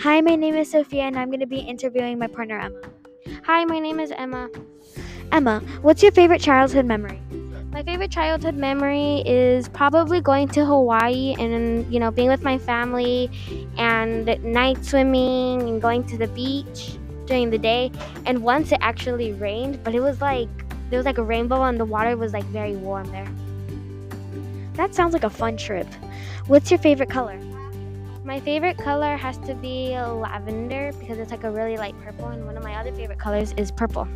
Hi, my name is Sophia, and I'm going to be interviewing my partner, Emma. Hi, my name is Emma. Emma, what's your favorite childhood memory? My favorite childhood memory is probably going to Hawaii and you know being with my family and night swimming and going to the beach during the day. And once it actually rained, but it was like there was like a rainbow and the water was like very warm there. That sounds like a fun trip. What's your favorite color? My favorite color has to be lavender because it's like a really light purple, and one of my other favorite colors is purple.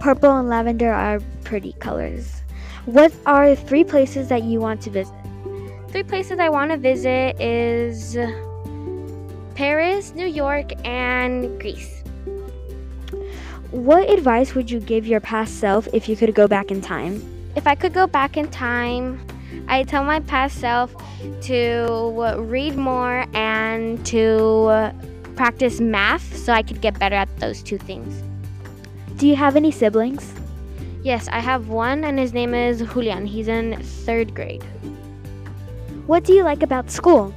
Purple and lavender are pretty colors. What are three places that you want to visit? Three places I want to visit is Paris, New York, and Greece. What advice would you give your past self if you could go back in time? If I could go back in time, I'd tell my past self to read more and to practice math so I could get better at those two things. Do you have any siblings? Yes, I have one, and his name is Julian. He's in third grade. What do you like about school?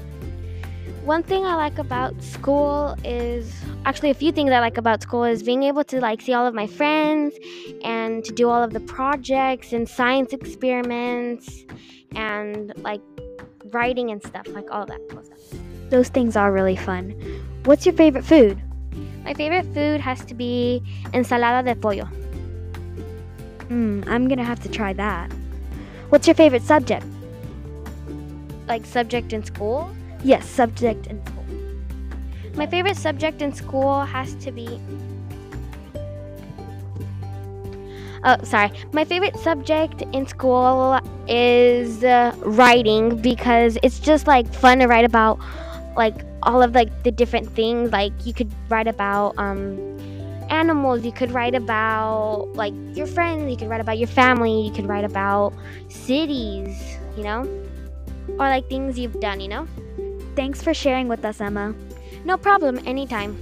One thing I like about school is actually a few things I like about school is being able to like see all of my friends and to do all of the projects and science experiments and like writing and stuff, like all that cool stuff. Those things are really fun. What's your favorite food? My favorite food has to be ensalada de pollo. Hmm, I'm gonna have to try that. What's your favorite subject? Like subject in school? Yes, subject in school. My favorite subject in school has to be. Oh, sorry. My favorite subject in school is uh, writing because it's just like fun to write about like all of like the different things. Like you could write about um animals. You could write about like your friends. You could write about your family. You could write about cities you know? Or like things you've done you know? Thanks for sharing with us, Emma. no problem. Anytime